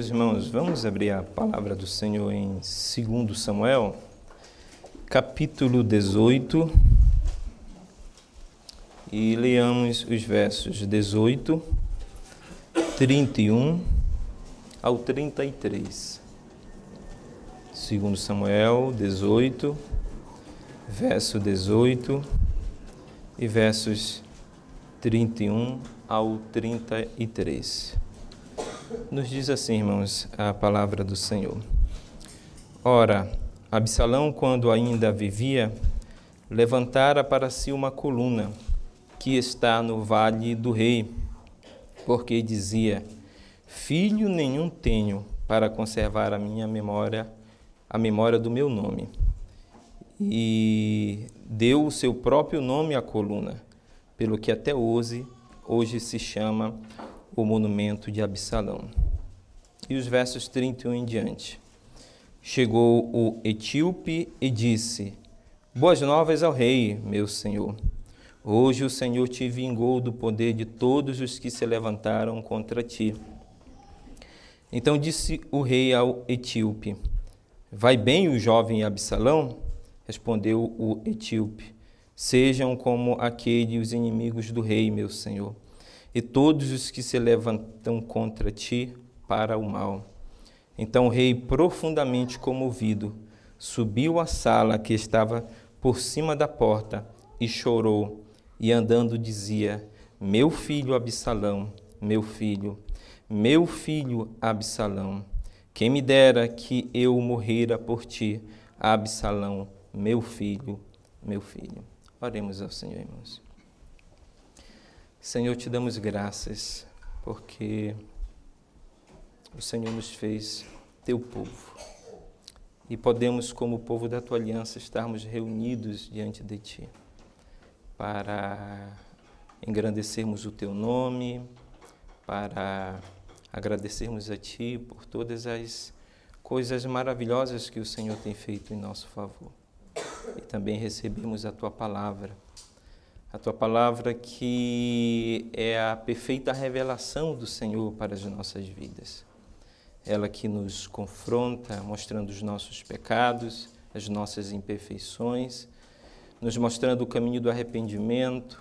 meus irmãos, vamos abrir a palavra do Senhor em 2 Samuel, capítulo 18, e leamos os versos 18, 31 ao 33. 2 Samuel 18, verso 18 e versos 31 ao 33. Nos diz assim, irmãos, a palavra do Senhor. Ora, Absalão, quando ainda vivia, levantara para si uma coluna que está no vale do rei, porque dizia: Filho nenhum tenho para conservar a minha memória, a memória do meu nome. E deu o seu próprio nome à coluna, pelo que até hoje, hoje se chama o monumento de Absalão. E os versos 31 em diante. Chegou o etíope e disse: Boas novas ao rei, meu senhor. Hoje o Senhor te vingou do poder de todos os que se levantaram contra ti. Então disse o rei ao etíope: Vai bem o jovem Absalão? Respondeu o etíope: Sejam como aqueles os inimigos do rei, meu senhor e todos os que se levantam contra ti para o mal. Então o rei, profundamente comovido, subiu à sala que estava por cima da porta e chorou, e andando dizia: Meu filho Absalão, meu filho, meu filho Absalão, quem me dera que eu morrera por ti, Absalão, meu filho, meu filho. Oremos ao Senhor, irmãos. Senhor, te damos graças porque o Senhor nos fez teu povo e podemos, como povo da tua aliança, estarmos reunidos diante de ti para engrandecermos o teu nome, para agradecermos a ti por todas as coisas maravilhosas que o Senhor tem feito em nosso favor. E também recebemos a tua palavra a tua palavra que é a perfeita revelação do Senhor para as nossas vidas. Ela que nos confronta, mostrando os nossos pecados, as nossas imperfeições, nos mostrando o caminho do arrependimento,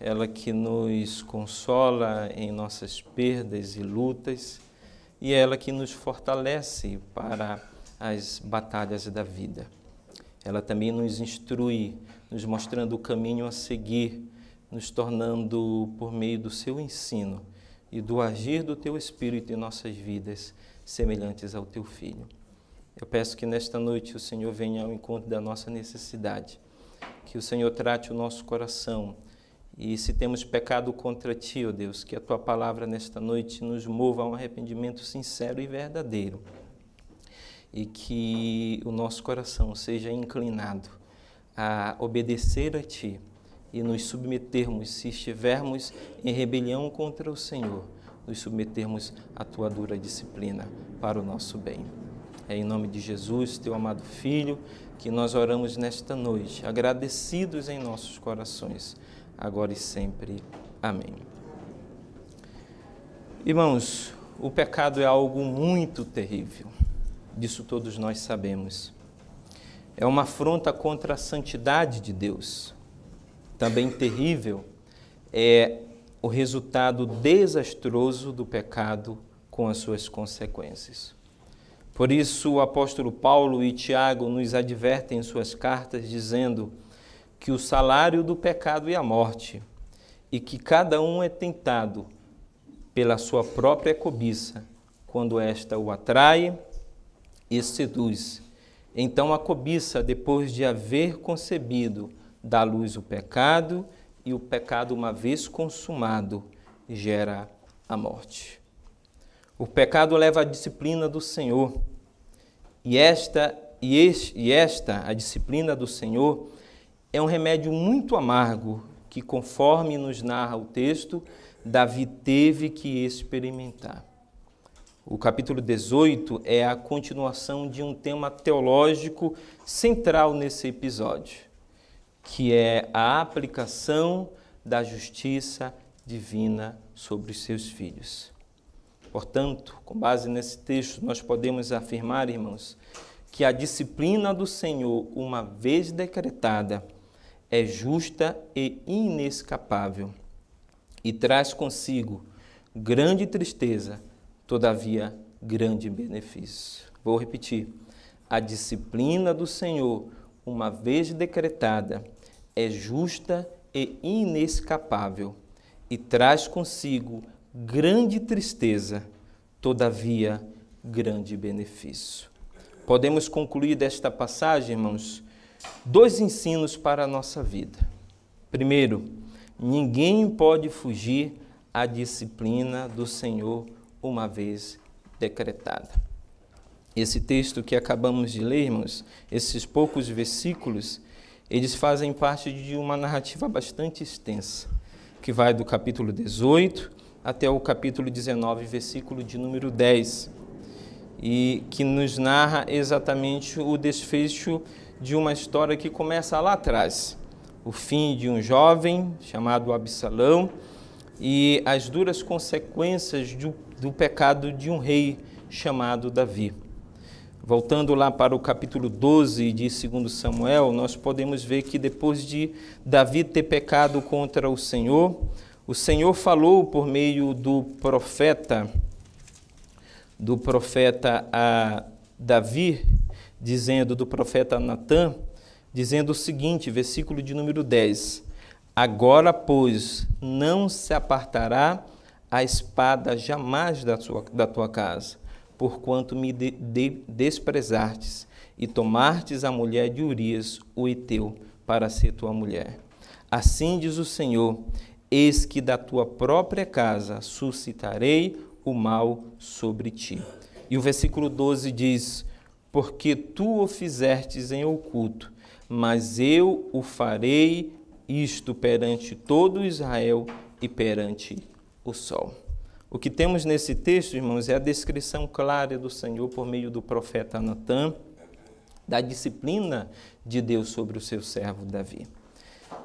ela que nos consola em nossas perdas e lutas, e ela que nos fortalece para as batalhas da vida. Ela também nos instrui nos mostrando o caminho a seguir, nos tornando, por meio do seu ensino e do agir do teu Espírito em nossas vidas, semelhantes ao teu Filho. Eu peço que nesta noite o Senhor venha ao encontro da nossa necessidade, que o Senhor trate o nosso coração e se temos pecado contra ti, ó oh Deus, que a tua palavra nesta noite nos mova a um arrependimento sincero e verdadeiro e que o nosso coração seja inclinado a obedecer a Ti e nos submetermos, se estivermos em rebelião contra o Senhor, nos submetermos à Tua dura disciplina para o nosso bem. É em nome de Jesus, Teu amado Filho, que nós oramos nesta noite, agradecidos em nossos corações, agora e sempre. Amém. Irmãos, o pecado é algo muito terrível, disso todos nós sabemos é uma afronta contra a santidade de Deus. Também terrível é o resultado desastroso do pecado com as suas consequências. Por isso, o apóstolo Paulo e Tiago nos advertem em suas cartas, dizendo que o salário do pecado é a morte e que cada um é tentado pela sua própria cobiça, quando esta o atrai e seduz então a cobiça, depois de haver concebido, dá à luz o pecado, e o pecado, uma vez consumado, gera a morte. O pecado leva à disciplina do Senhor, e esta, e, este, e esta, a disciplina do Senhor, é um remédio muito amargo que, conforme nos narra o texto, Davi teve que experimentar. O capítulo 18 é a continuação de um tema teológico central nesse episódio, que é a aplicação da justiça divina sobre os seus filhos. Portanto, com base nesse texto, nós podemos afirmar, irmãos, que a disciplina do Senhor, uma vez decretada, é justa e inescapável e traz consigo grande tristeza, todavia grande benefício. Vou repetir. A disciplina do Senhor, uma vez decretada, é justa e inescapável e traz consigo grande tristeza, todavia grande benefício. Podemos concluir desta passagem, irmãos, dois ensinos para a nossa vida. Primeiro, ninguém pode fugir à disciplina do Senhor uma vez decretada. Esse texto que acabamos de ler, irmãos, esses poucos versículos, eles fazem parte de uma narrativa bastante extensa, que vai do capítulo 18 até o capítulo 19, versículo de número 10, e que nos narra exatamente o desfecho de uma história que começa lá atrás, o fim de um jovem chamado Absalão e as duras consequências do, do pecado de um rei chamado Davi. Voltando lá para o capítulo 12 de 2 Samuel, nós podemos ver que depois de Davi ter pecado contra o Senhor, o Senhor falou por meio do profeta, do profeta a Davi, dizendo, do profeta Natã, dizendo o seguinte, versículo de número 10: Agora, pois, não se apartará a espada jamais da, sua, da tua casa, porquanto me de, de, desprezartes e tomartes a mulher de Urias, o Eteu, para ser tua mulher. Assim diz o Senhor: Eis que da tua própria casa suscitarei o mal sobre ti. E o versículo 12 diz: Porque tu o fizertes em oculto, mas eu o farei isto perante todo Israel e perante o sol. O que temos nesse texto, irmãos, é a descrição clara do Senhor por meio do profeta Natã, da disciplina de Deus sobre o seu servo Davi.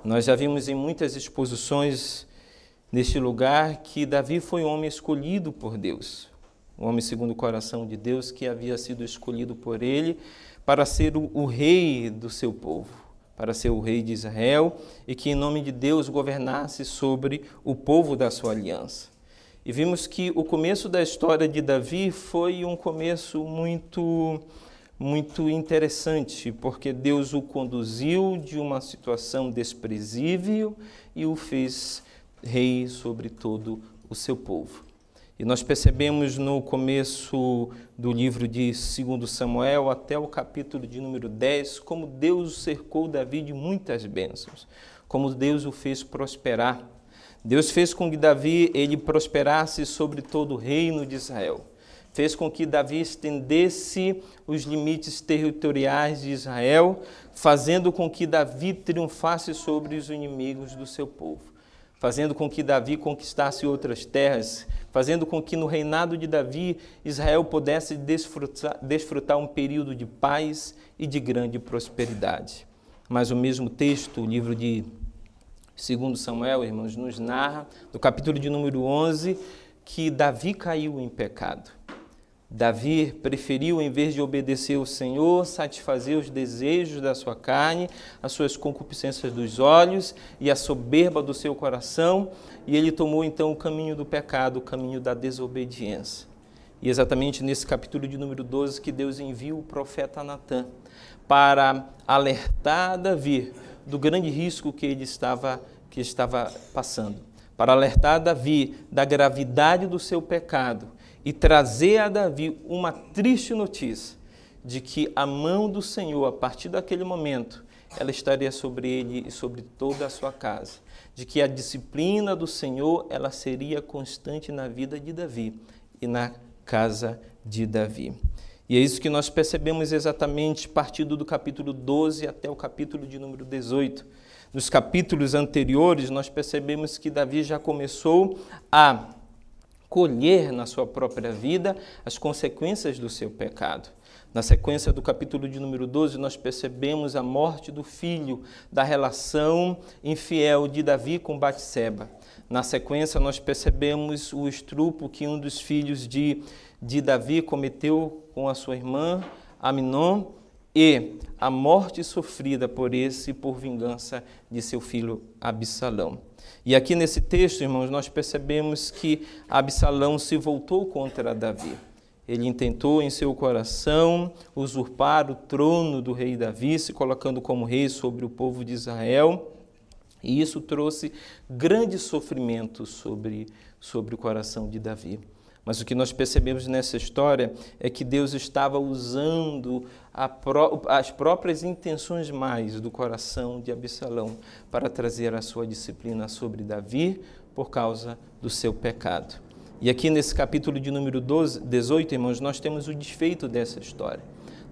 Nós já vimos em muitas exposições neste lugar que Davi foi um homem escolhido por Deus, um homem segundo o coração de Deus que havia sido escolhido por ele para ser o, o rei do seu povo para ser o rei de Israel e que, em nome de Deus, governasse sobre o povo da sua aliança. E vimos que o começo da história de Davi foi um começo muito muito interessante, porque Deus o conduziu de uma situação desprezível e o fez rei sobre todo o seu povo. E nós percebemos no começo do livro de 2 Samuel até o capítulo de número 10 como Deus cercou Davi de muitas bênçãos, como Deus o fez prosperar. Deus fez com que Davi ele prosperasse sobre todo o reino de Israel. Fez com que Davi estendesse os limites territoriais de Israel, fazendo com que Davi triunfasse sobre os inimigos do seu povo fazendo com que Davi conquistasse outras terras, fazendo com que no reinado de Davi Israel pudesse desfrutar, desfrutar um período de paz e de grande prosperidade. Mas o mesmo texto, o livro de 2 Samuel, irmãos, nos narra, no capítulo de número 11, que Davi caiu em pecado. Davi preferiu, em vez de obedecer ao Senhor, satisfazer os desejos da sua carne, as suas concupiscências dos olhos e a soberba do seu coração, e ele tomou então o caminho do pecado, o caminho da desobediência. E exatamente nesse capítulo de número 12 que Deus envia o profeta Natã para alertar Davi do grande risco que ele estava, que estava passando, para alertar Davi da gravidade do seu pecado e trazer a Davi uma triste notícia de que a mão do Senhor, a partir daquele momento, ela estaria sobre ele e sobre toda a sua casa, de que a disciplina do Senhor, ela seria constante na vida de Davi e na casa de Davi. E é isso que nós percebemos exatamente partindo do capítulo 12 até o capítulo de número 18. Nos capítulos anteriores, nós percebemos que Davi já começou a colher na sua própria vida as consequências do seu pecado. Na sequência do capítulo de número 12, nós percebemos a morte do filho, da relação infiel de Davi com Batseba. Na sequência, nós percebemos o estrupo que um dos filhos de, de Davi cometeu com a sua irmã, Aminon, e a morte sofrida por esse por vingança de seu filho Absalão. E aqui nesse texto, irmãos, nós percebemos que Absalão se voltou contra Davi. Ele intentou em seu coração usurpar o trono do rei Davi, se colocando como rei sobre o povo de Israel. E isso trouxe grande sofrimento sobre, sobre o coração de Davi. Mas o que nós percebemos nessa história é que Deus estava usando pró as próprias intenções mais do coração de Absalão para trazer a sua disciplina sobre Davi por causa do seu pecado. E aqui nesse capítulo de número 12, 18, irmãos, nós temos o desfeito dessa história.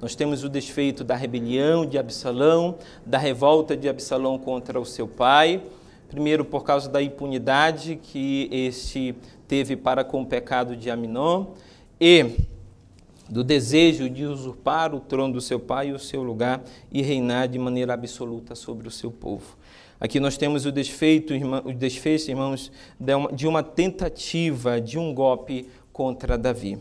Nós temos o desfeito da rebelião de Absalão, da revolta de Absalão contra o seu pai, primeiro por causa da impunidade que este teve para com o pecado de Aminon e do desejo de usurpar o trono do seu pai e o seu lugar e reinar de maneira absoluta sobre o seu povo. Aqui nós temos o desfeito, o desfecho, irmãos, de uma tentativa de um golpe contra Davi.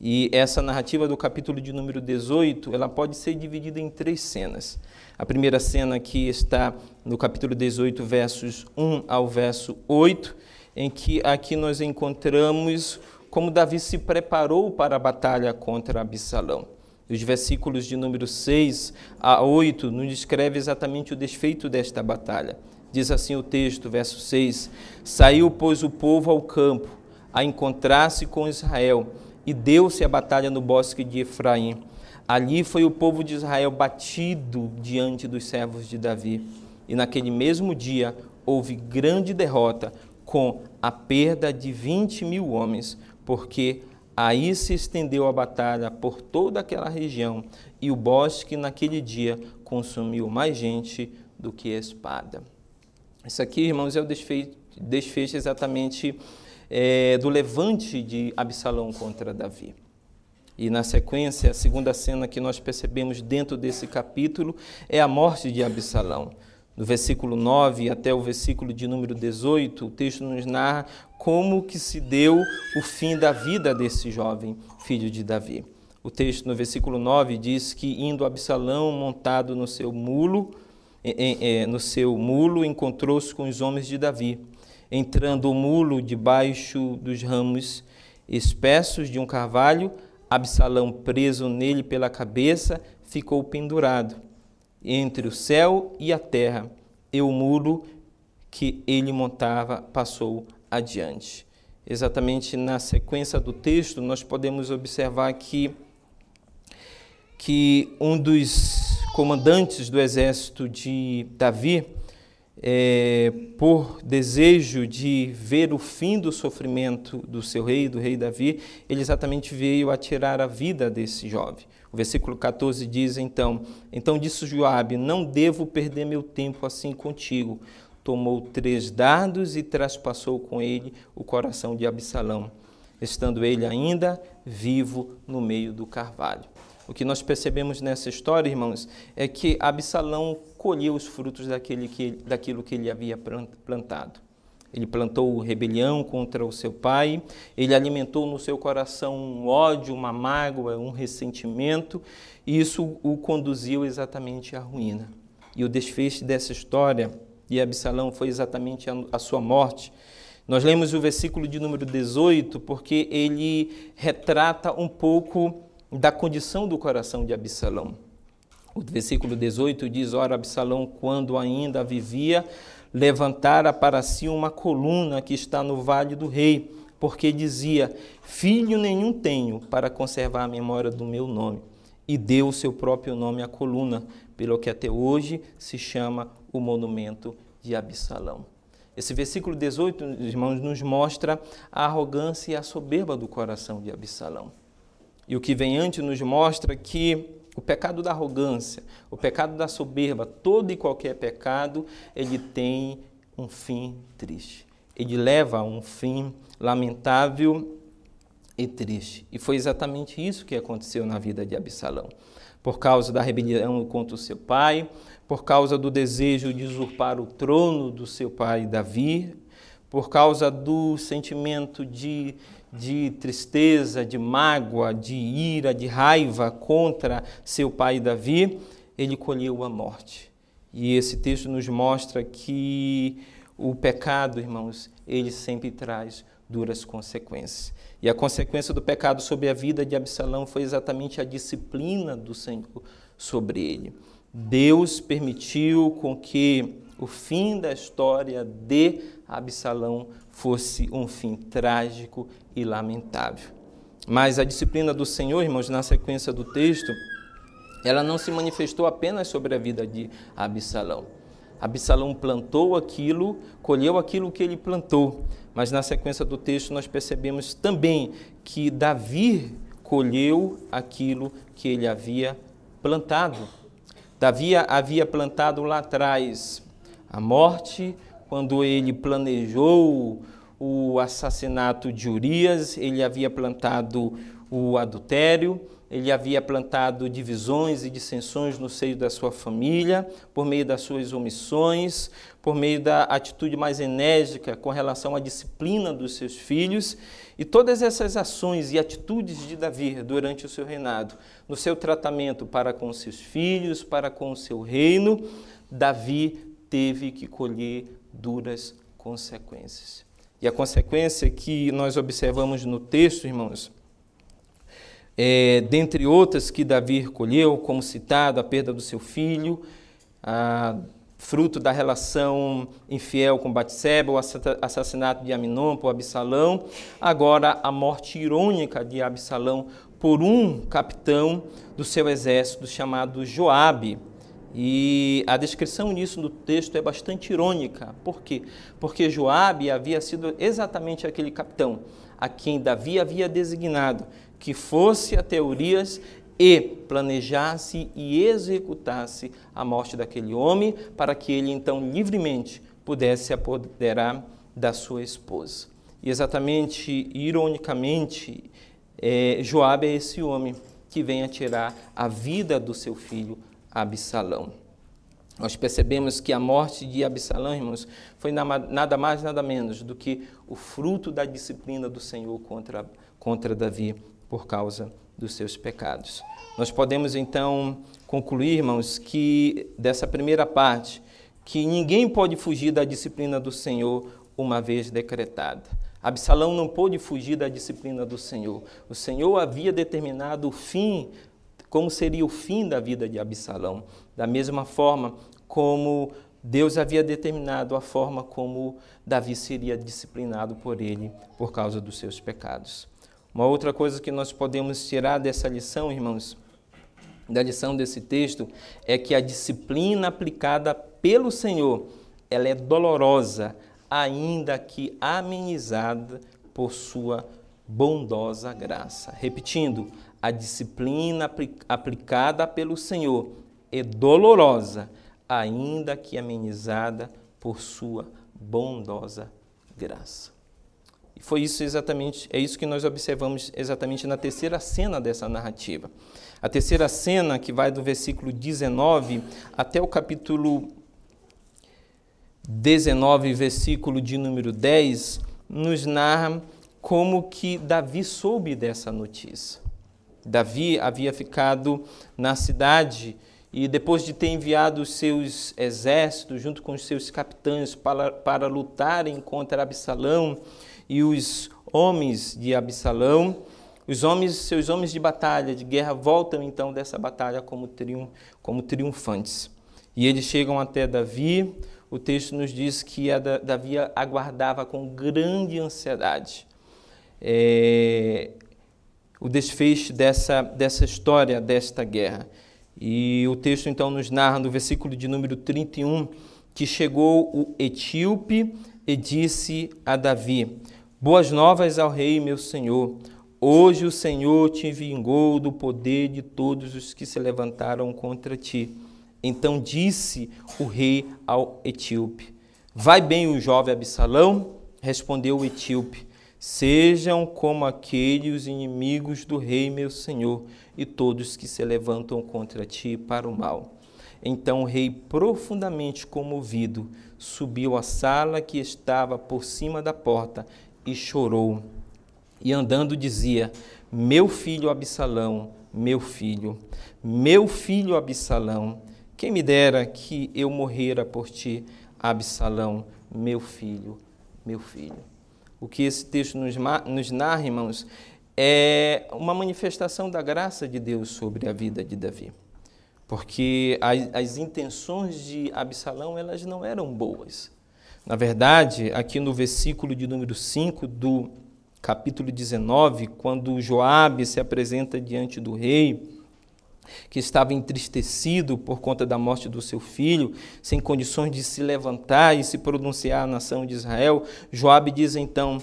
E essa narrativa do capítulo de número 18, ela pode ser dividida em três cenas. A primeira cena aqui está no capítulo 18, versos 1 ao verso 8, em que aqui nós encontramos como Davi se preparou para a batalha contra Absalão. Os versículos de número 6 a 8 nos descreve exatamente o desfeito desta batalha. Diz assim o texto, verso 6: Saiu, pois, o povo ao campo a encontrar-se com Israel, e deu-se a batalha no bosque de Efraim. Ali foi o povo de Israel batido diante dos servos de Davi. E naquele mesmo dia houve grande derrota, com a perda de 20 mil homens, porque aí se estendeu a batalha por toda aquela região, e o bosque naquele dia consumiu mais gente do que a espada. Isso aqui, irmãos, é o desfecho, desfecho exatamente é, do levante de Absalão contra Davi. E na sequência, a segunda cena que nós percebemos dentro desse capítulo é a morte de Absalão do versículo 9 até o versículo de número 18, o texto nos narra como que se deu o fim da vida desse jovem filho de Davi. O texto no versículo 9 diz que indo Absalão montado no seu mulo, no seu mulo encontrou-se com os homens de Davi. Entrando o mulo debaixo dos ramos espessos de um carvalho, Absalão preso nele pela cabeça, ficou pendurado entre o céu e a terra, e o muro que ele montava passou adiante. Exatamente na sequência do texto, nós podemos observar que, que um dos comandantes do exército de Davi, é, por desejo de ver o fim do sofrimento do seu rei, do rei Davi, ele exatamente veio a tirar a vida desse jovem. O versículo 14 diz então: Então disse Joabe: Não devo perder meu tempo assim contigo. Tomou três dardos e traspassou com ele o coração de Absalão, estando ele ainda vivo no meio do carvalho. O que nós percebemos nessa história, irmãos, é que Absalão colheu os frutos daquele que, daquilo que ele havia plantado. Ele plantou rebelião contra o seu pai, ele alimentou no seu coração um ódio, uma mágoa, um ressentimento, e isso o conduziu exatamente à ruína. E o desfecho dessa história de Absalão foi exatamente a, sua morte. Nós lemos o versículo de número 18 porque ele retrata um pouco da condição do coração de Absalão. O versículo 18 diz: Ora, Absalão, quando ainda vivia, levantara para si uma coluna que está no vale do rei, porque dizia: Filho nenhum tenho para conservar a memória do meu nome. E deu o seu próprio nome à coluna, pelo que até hoje se chama o monumento de Absalão. Esse versículo 18, irmãos, nos mostra a arrogância e a soberba do coração de Absalão. E o que vem antes nos mostra que o pecado da arrogância, o pecado da soberba, todo e qualquer pecado, ele tem um fim triste. Ele leva a um fim lamentável e triste. E foi exatamente isso que aconteceu na vida de Absalão. Por causa da rebelião contra o seu pai, por causa do desejo de usurpar o trono do seu pai Davi, por causa do sentimento de, de tristeza, de mágoa, de ira, de raiva contra seu pai Davi, ele colheu a morte. E esse texto nos mostra que o pecado, irmãos, ele sempre traz duras consequências. E a consequência do pecado sobre a vida de Absalão foi exatamente a disciplina do Senhor sobre ele. Deus permitiu com que o fim da história de Absalão fosse um fim trágico e lamentável. Mas a disciplina do Senhor, irmãos, na sequência do texto, ela não se manifestou apenas sobre a vida de Absalão. Absalão plantou aquilo, colheu aquilo que ele plantou. Mas na sequência do texto nós percebemos também que Davi colheu aquilo que ele havia plantado. Davi havia plantado lá atrás a morte, quando ele planejou o assassinato de Urias, ele havia plantado o adultério, ele havia plantado divisões e dissensões no seio da sua família, por meio das suas omissões, por meio da atitude mais enérgica com relação à disciplina dos seus filhos. E todas essas ações e atitudes de Davi durante o seu reinado, no seu tratamento para com seus filhos, para com o seu reino, Davi teve que colher duras consequências. E a consequência que nós observamos no texto, irmãos, é, dentre outras que Davi colheu, como citado, a perda do seu filho, a, fruto da relação infiel com Batseba, o assassinato de Aminon por Absalão, agora a morte irônica de Absalão por um capitão do seu exército chamado Joabe. E a descrição nisso no texto é bastante irônica. Por quê? Porque Joabe havia sido exatamente aquele capitão a quem Davi havia designado que fosse a Teorias e planejasse e executasse a morte daquele homem, para que ele então livremente pudesse apoderar da sua esposa. E exatamente, ironicamente, é, Joabe é esse homem que vem a tirar a vida do seu filho Absalão. Nós percebemos que a morte de Absalão, irmãos, foi nada mais, nada menos do que o fruto da disciplina do Senhor contra, contra Davi por causa dos seus pecados. Nós podemos então concluir, irmãos, que dessa primeira parte, que ninguém pode fugir da disciplina do Senhor uma vez decretada. Absalão não pôde fugir da disciplina do Senhor. O Senhor havia determinado o fim, como seria o fim da vida de Absalão. Da mesma forma como Deus havia determinado a forma como Davi seria disciplinado por ele por causa dos seus pecados. Uma outra coisa que nós podemos tirar dessa lição, irmãos, da lição desse texto, é que a disciplina aplicada pelo Senhor, ela é dolorosa, ainda que amenizada por sua bondosa graça. Repetindo, a disciplina aplicada pelo Senhor é dolorosa, ainda que amenizada por sua bondosa graça. E foi isso exatamente, é isso que nós observamos exatamente na terceira cena dessa narrativa. A terceira cena, que vai do versículo 19 até o capítulo 19, versículo de número 10, nos narra como que Davi soube dessa notícia. Davi havia ficado na cidade e depois de ter enviado os seus exércitos junto com os seus capitães para, para lutarem contra Absalão, e os homens de Absalão, os homens, seus homens de batalha, de guerra, voltam então dessa batalha como, triunf, como triunfantes. E eles chegam até Davi. O texto nos diz que Davi aguardava com grande ansiedade é, o desfecho dessa, dessa história, desta guerra. E o texto então nos narra no versículo de número 31 que chegou o etíope e disse a Davi: Boas novas ao rei, meu senhor. Hoje o Senhor te vingou do poder de todos os que se levantaram contra ti. Então disse o rei ao etíope: Vai bem o jovem Absalão? Respondeu o etíope: Sejam como aqueles inimigos do rei, meu senhor, e todos que se levantam contra ti para o mal. Então o rei, profundamente comovido, subiu à sala que estava por cima da porta e chorou. E andando dizia: Meu filho Absalão, meu filho, meu filho Absalão, quem me dera que eu morrera por ti, Absalão, meu filho, meu filho. O que esse texto nos, nos narra, irmãos, é uma manifestação da graça de Deus sobre a vida de Davi. Porque as, as intenções de Absalão, elas não eram boas. Na verdade, aqui no versículo de número 5 do capítulo 19, quando Joabe se apresenta diante do rei, que estava entristecido por conta da morte do seu filho, sem condições de se levantar e se pronunciar à nação de Israel, Joabe diz então,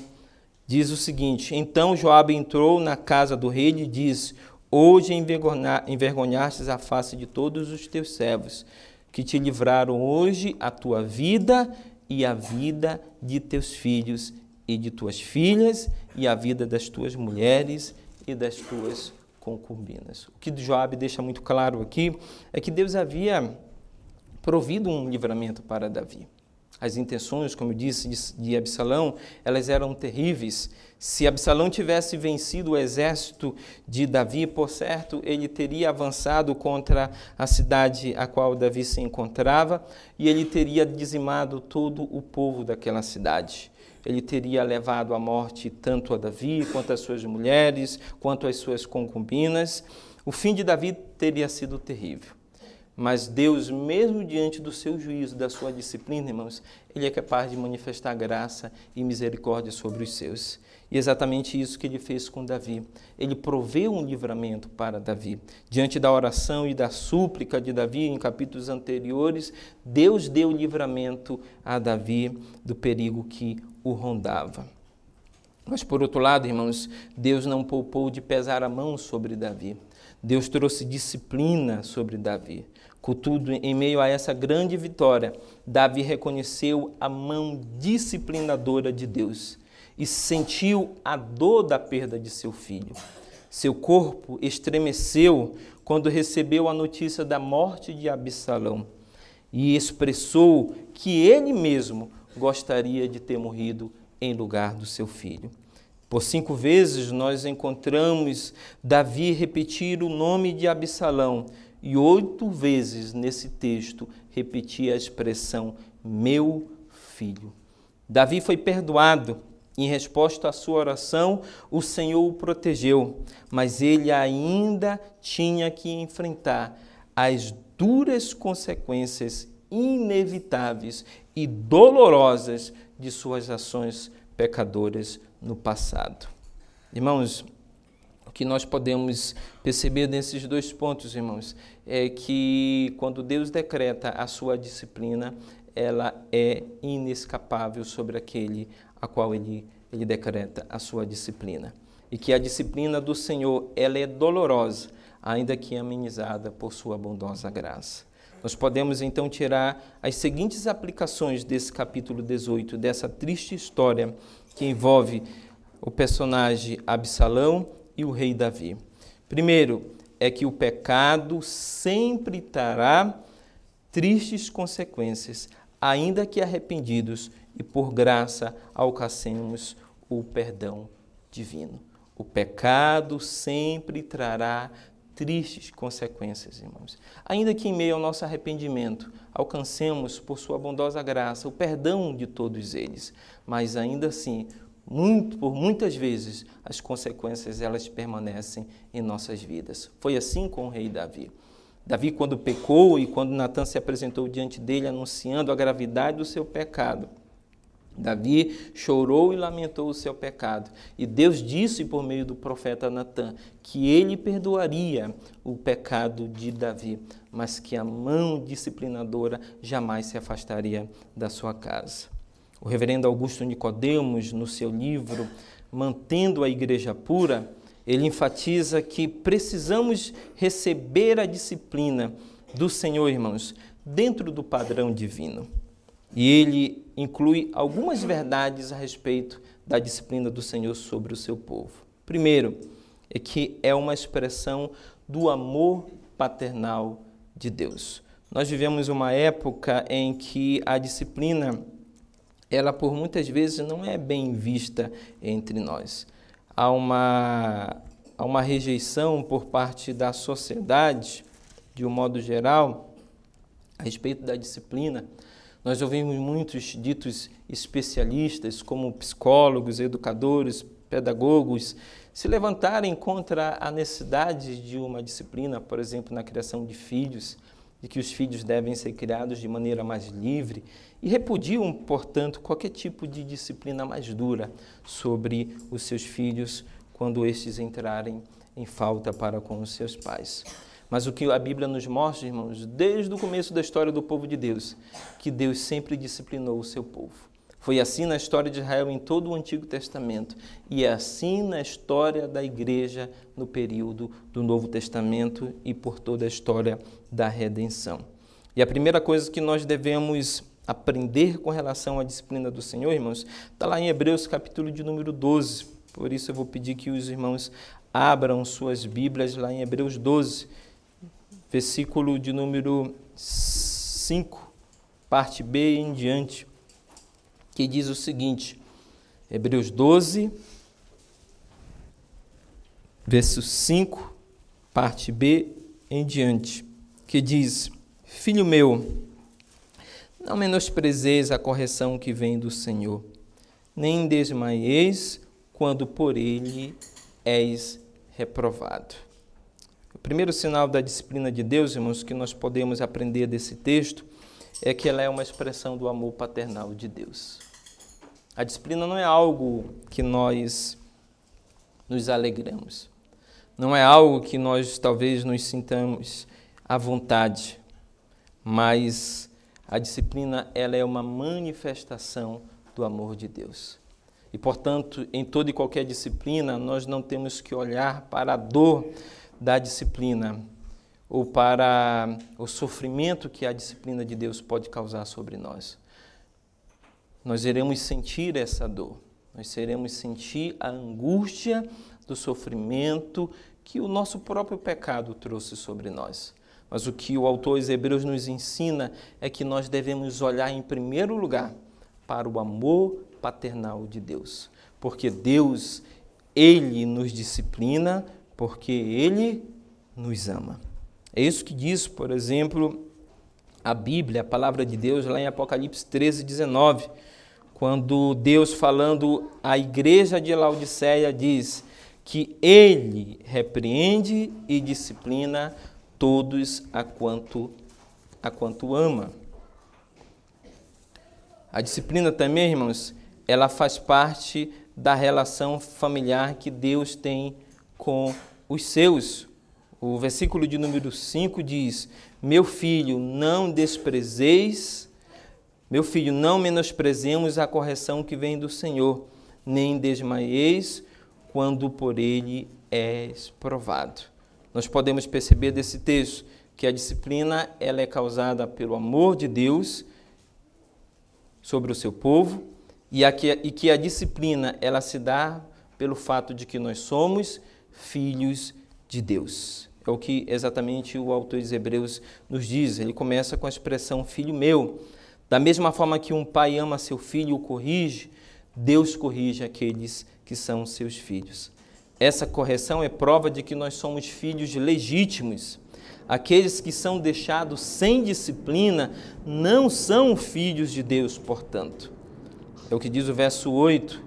diz o seguinte: Então Joabe entrou na casa do rei e disse: Hoje envergonhastes a face de todos os teus servos, que te livraram hoje a tua vida e a vida de teus filhos e de tuas filhas e a vida das tuas mulheres e das tuas concubinas. O que Joabe deixa muito claro aqui é que Deus havia provido um livramento para Davi. As intenções, como eu disse, de Absalão, elas eram terríveis. Se Absalão tivesse vencido o exército de Davi, por certo, ele teria avançado contra a cidade a qual Davi se encontrava e ele teria dizimado todo o povo daquela cidade ele teria levado à morte tanto a Davi, quanto as suas mulheres, quanto as suas concubinas. O fim de Davi teria sido terrível. Mas Deus, mesmo diante do seu juízo, da sua disciplina, irmãos, Ele é capaz de manifestar graça e misericórdia sobre os seus. E é exatamente isso que ele fez com Davi. Ele proveu um livramento para Davi. Diante da oração e da súplica de Davi em capítulos anteriores, Deus deu livramento a Davi do perigo que o rondava. Mas, por outro lado, irmãos, Deus não poupou de pesar a mão sobre Davi. Deus trouxe disciplina sobre Davi. Contudo, em meio a essa grande vitória, Davi reconheceu a mão disciplinadora de Deus e sentiu a dor da perda de seu filho. Seu corpo estremeceu quando recebeu a notícia da morte de Absalão e expressou que ele mesmo gostaria de ter morrido em lugar do seu filho. Por cinco vezes nós encontramos Davi repetir o nome de Absalão e oito vezes nesse texto repetir a expressão meu filho. Davi foi perdoado. Em resposta à sua oração, o Senhor o protegeu, mas ele ainda tinha que enfrentar as duras consequências inevitáveis e dolorosas de suas ações pecadoras no passado. Irmãos, o que nós podemos perceber nesses dois pontos, irmãos, é que quando Deus decreta a sua disciplina, ela é inescapável sobre aquele a qual ele, ele decreta a sua disciplina. E que a disciplina do Senhor, ela é dolorosa, ainda que amenizada por sua bondosa graça. Nós podemos então tirar as seguintes aplicações desse capítulo 18, dessa triste história que envolve o personagem Absalão e o rei Davi. Primeiro, é que o pecado sempre trará tristes consequências, ainda que arrependidos e por graça alcancemos o perdão divino. O pecado sempre trará tristes consequências, irmãos. Ainda que em meio ao nosso arrependimento alcancemos, por sua bondosa graça, o perdão de todos eles, mas ainda assim, muito, por muitas vezes, as consequências elas permanecem em nossas vidas. Foi assim com o rei Davi. Davi, quando pecou e quando Natan se apresentou diante dele anunciando a gravidade do seu pecado, Davi chorou e lamentou o seu pecado. E Deus disse por meio do profeta Natã que ele perdoaria o pecado de Davi, mas que a mão disciplinadora jamais se afastaria da sua casa. O reverendo Augusto Nicodemos, no seu livro Mantendo a Igreja Pura, ele enfatiza que precisamos receber a disciplina do Senhor, irmãos, dentro do padrão divino. E ele inclui algumas verdades a respeito da disciplina do Senhor sobre o seu povo. Primeiro, é que é uma expressão do amor paternal de Deus. Nós vivemos uma época em que a disciplina, ela por muitas vezes não é bem vista entre nós. Há uma, há uma rejeição por parte da sociedade, de um modo geral, a respeito da disciplina. Nós ouvimos muitos ditos especialistas, como psicólogos, educadores, pedagogos, se levantarem contra a necessidade de uma disciplina, por exemplo, na criação de filhos, de que os filhos devem ser criados de maneira mais livre, e repudiam, portanto, qualquer tipo de disciplina mais dura sobre os seus filhos quando estes entrarem em falta para com os seus pais. Mas o que a Bíblia nos mostra, irmãos, desde o começo da história do povo de Deus, que Deus sempre disciplinou o seu povo. Foi assim na história de Israel em todo o Antigo Testamento e é assim na história da igreja no período do Novo Testamento e por toda a história da redenção. E a primeira coisa que nós devemos aprender com relação à disciplina do Senhor, irmãos, está lá em Hebreus capítulo de número 12. Por isso eu vou pedir que os irmãos abram suas Bíblias lá em Hebreus 12, versículo de número 5, parte B em diante que diz o seguinte, Hebreus 12, verso 5, parte B em diante, que diz: Filho meu, não menosprezeis a correção que vem do Senhor, nem desmaieis quando por ele és reprovado. Primeiro sinal da disciplina de Deus, irmãos, que nós podemos aprender desse texto é que ela é uma expressão do amor paternal de Deus. A disciplina não é algo que nós nos alegramos. Não é algo que nós talvez nos sintamos à vontade, mas a disciplina ela é uma manifestação do amor de Deus. E, portanto, em toda e qualquer disciplina, nós não temos que olhar para a dor da disciplina, ou para o sofrimento que a disciplina de Deus pode causar sobre nós. Nós iremos sentir essa dor, nós iremos sentir a angústia do sofrimento que o nosso próprio pecado trouxe sobre nós. Mas o que o autor dos Hebreus nos ensina é que nós devemos olhar em primeiro lugar para o amor paternal de Deus, porque Deus, Ele nos disciplina, porque Ele nos ama. É isso que diz, por exemplo, a Bíblia, a palavra de Deus, lá em Apocalipse 13, 19, quando Deus, falando à igreja de Laodiceia, diz que Ele repreende e disciplina todos a quanto, a quanto ama. A disciplina também, irmãos, ela faz parte da relação familiar que Deus tem com os seus. O versículo de número 5 diz: Meu filho, não desprezeis, meu filho, não menosprezemos a correção que vem do Senhor, nem desmaieis quando por ele és provado. Nós podemos perceber desse texto que a disciplina ela é causada pelo amor de Deus sobre o seu povo e, que, e que a disciplina ela se dá pelo fato de que nós somos filhos de Deus. É o que exatamente o autor dos Hebreus nos diz. Ele começa com a expressão filho meu. Da mesma forma que um pai ama seu filho e o corrige, Deus corrige aqueles que são seus filhos. Essa correção é prova de que nós somos filhos legítimos. Aqueles que são deixados sem disciplina não são filhos de Deus, portanto. É o que diz o verso 8,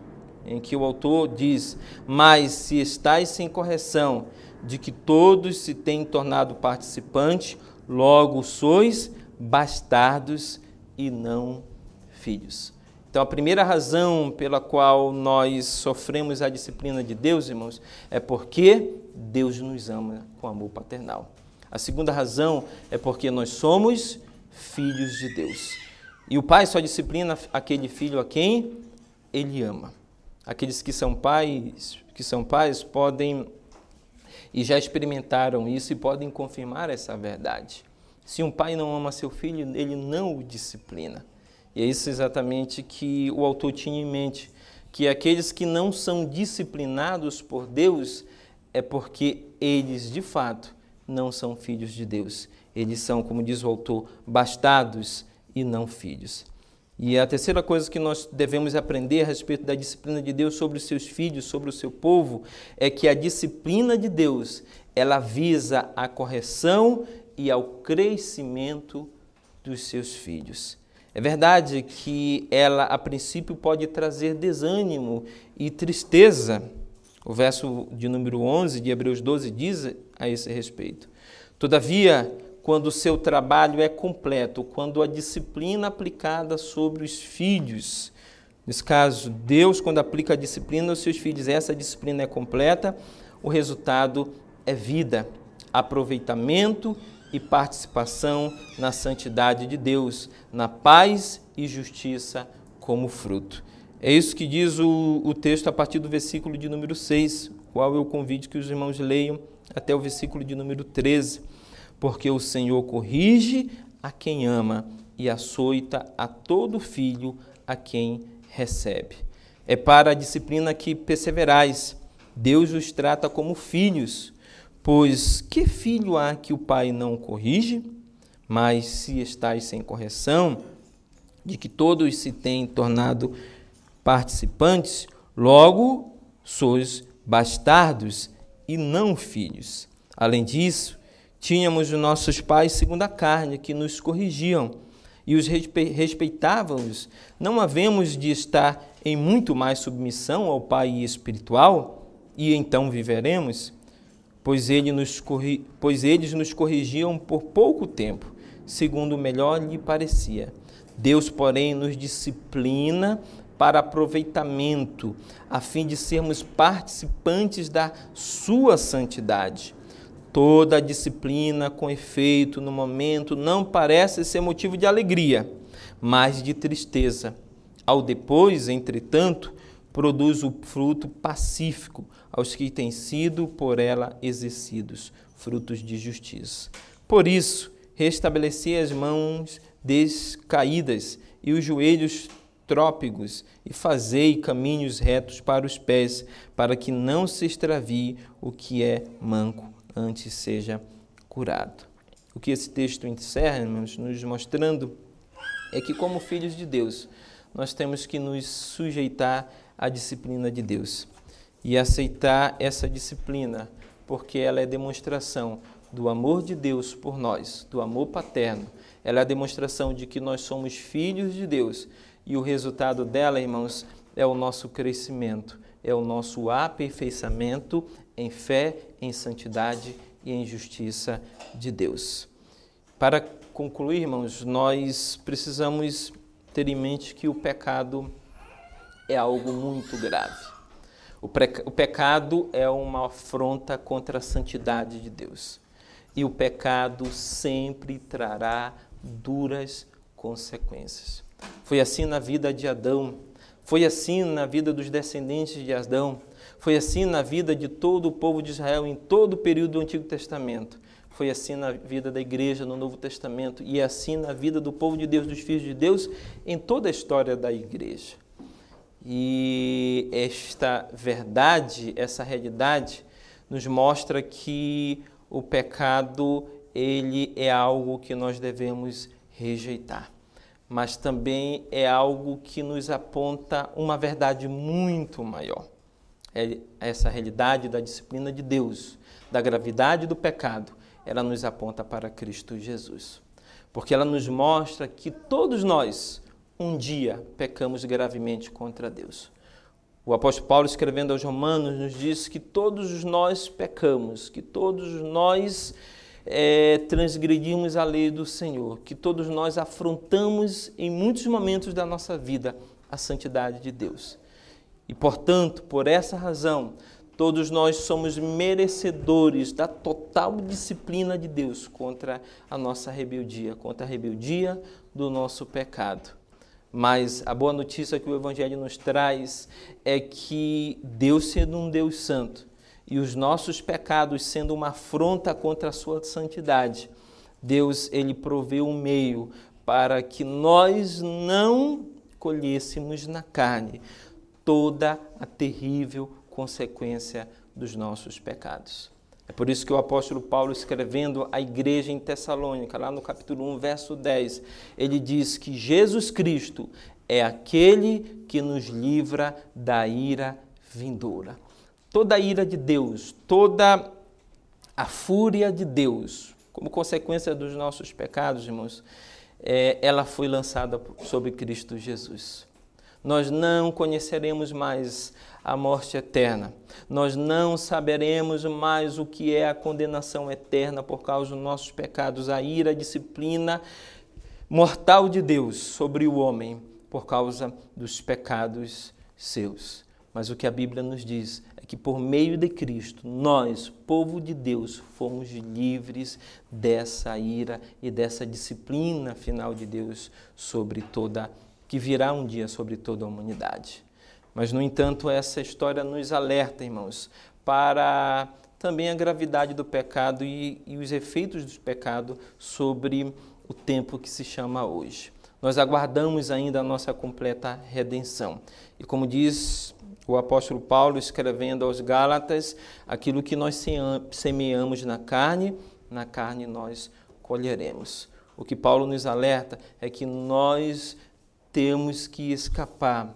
em que o autor diz: Mas se estáis sem correção, de que todos se têm tornado participantes, logo sois bastardos e não filhos. Então, a primeira razão pela qual nós sofremos a disciplina de Deus, irmãos, é porque Deus nos ama com amor paternal. A segunda razão é porque nós somos filhos de Deus. E o pai só disciplina aquele filho a quem ele ama. Aqueles que são pais, que são pais podem e já experimentaram isso e podem confirmar essa verdade. Se um pai não ama seu filho, ele não o disciplina. E é isso exatamente que o autor tinha em mente, que aqueles que não são disciplinados por Deus é porque eles, de fato, não são filhos de Deus. Eles são, como diz o autor, bastados e não filhos. E a terceira coisa que nós devemos aprender a respeito da disciplina de Deus sobre os seus filhos, sobre o seu povo, é que a disciplina de Deus, ela visa a correção e ao crescimento dos seus filhos. É verdade que ela, a princípio, pode trazer desânimo e tristeza. O verso de número 11 de Hebreus 12 diz a esse respeito. Todavia, quando o seu trabalho é completo, quando a disciplina aplicada sobre os filhos, nesse caso, Deus, quando aplica a disciplina aos seus filhos, essa disciplina é completa, o resultado é vida, aproveitamento e participação na santidade de Deus, na paz e justiça como fruto. É isso que diz o, o texto a partir do versículo de número 6, qual eu convido que os irmãos leiam até o versículo de número 13 porque o Senhor corrige a quem ama e açoita a todo filho a quem recebe. É para a disciplina que perseverais. Deus os trata como filhos, pois que filho há que o pai não corrige? Mas se estáis sem correção, de que todos se têm tornado participantes, logo sois bastardos e não filhos. Além disso, Tínhamos os nossos pais segundo a carne, que nos corrigiam e os respeitávamos. Não havemos de estar em muito mais submissão ao Pai espiritual e então viveremos? Pois, ele nos corri... pois eles nos corrigiam por pouco tempo, segundo o melhor lhe parecia. Deus, porém, nos disciplina para aproveitamento, a fim de sermos participantes da sua santidade. Toda disciplina com efeito no momento não parece ser motivo de alegria, mas de tristeza. Ao depois, entretanto, produz o fruto pacífico aos que têm sido por ela exercidos, frutos de justiça. Por isso, restabeleci as mãos descaídas e os joelhos trópicos e fazei caminhos retos para os pés, para que não se extravie o que é manco antes seja curado. O que esse texto encerra, irmãos, nos mostrando é que, como filhos de Deus, nós temos que nos sujeitar à disciplina de Deus e aceitar essa disciplina, porque ela é demonstração do amor de Deus por nós, do amor paterno. Ela é a demonstração de que nós somos filhos de Deus e o resultado dela, irmãos, é o nosso crescimento, é o nosso aperfeiçoamento em fé, em santidade e em justiça de Deus. Para concluir, irmãos, nós precisamos ter em mente que o pecado é algo muito grave. O, o pecado é uma afronta contra a santidade de Deus. E o pecado sempre trará duras consequências. Foi assim na vida de Adão, foi assim na vida dos descendentes de Adão. Foi assim na vida de todo o povo de Israel em todo o período do Antigo Testamento. Foi assim na vida da igreja no Novo Testamento e é assim na vida do povo de Deus, dos filhos de Deus, em toda a história da igreja. E esta verdade, essa realidade, nos mostra que o pecado ele é algo que nós devemos rejeitar, mas também é algo que nos aponta uma verdade muito maior essa realidade da disciplina de Deus, da gravidade do pecado, ela nos aponta para Cristo Jesus. Porque ela nos mostra que todos nós, um dia, pecamos gravemente contra Deus. O apóstolo Paulo, escrevendo aos Romanos, nos diz que todos nós pecamos, que todos nós é, transgredimos a lei do Senhor, que todos nós afrontamos em muitos momentos da nossa vida a santidade de Deus. E, portanto, por essa razão, todos nós somos merecedores da total disciplina de Deus contra a nossa rebeldia, contra a rebeldia do nosso pecado. Mas a boa notícia que o Evangelho nos traz é que Deus, sendo um Deus santo, e os nossos pecados sendo uma afronta contra a sua santidade, Deus ele proveu um meio para que nós não colhêssemos na carne toda a terrível consequência dos nossos pecados. É por isso que o apóstolo Paulo, escrevendo à igreja em Tessalônica, lá no capítulo 1, verso 10, ele diz que Jesus Cristo é aquele que nos livra da ira vindoura. Toda a ira de Deus, toda a fúria de Deus, como consequência dos nossos pecados, irmãos, é, ela foi lançada sobre Cristo Jesus. Nós não conheceremos mais a morte eterna. Nós não saberemos mais o que é a condenação eterna por causa dos nossos pecados, a ira, a disciplina mortal de Deus sobre o homem por causa dos pecados seus. Mas o que a Bíblia nos diz é que por meio de Cristo, nós, povo de Deus, fomos livres dessa ira e dessa disciplina final de Deus sobre toda que virá um dia sobre toda a humanidade. Mas no entanto, essa história nos alerta, irmãos, para também a gravidade do pecado e, e os efeitos do pecado sobre o tempo que se chama hoje. Nós aguardamos ainda a nossa completa redenção. E como diz o apóstolo Paulo escrevendo aos Gálatas, aquilo que nós semeamos na carne, na carne nós colheremos. O que Paulo nos alerta é que nós temos que escapar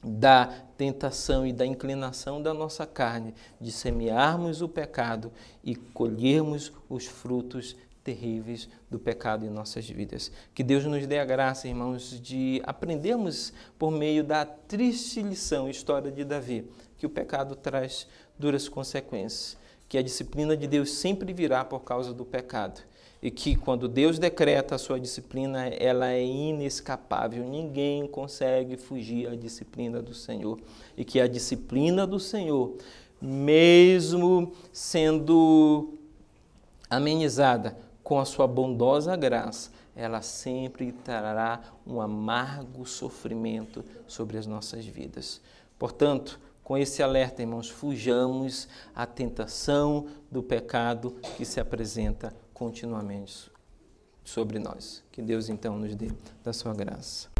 da tentação e da inclinação da nossa carne de semearmos o pecado e colhermos os frutos terríveis do pecado em nossas vidas. Que Deus nos dê a graça, irmãos, de aprendermos por meio da triste lição, história de Davi, que o pecado traz duras consequências, que a disciplina de Deus sempre virá por causa do pecado e que quando Deus decreta a sua disciplina, ela é inescapável, ninguém consegue fugir à disciplina do Senhor. E que a disciplina do Senhor, mesmo sendo amenizada com a sua bondosa graça, ela sempre trará um amargo sofrimento sobre as nossas vidas. Portanto, com esse alerta, irmãos, fujamos à tentação do pecado que se apresenta continuamente sobre nós. Que Deus então nos dê da sua graça.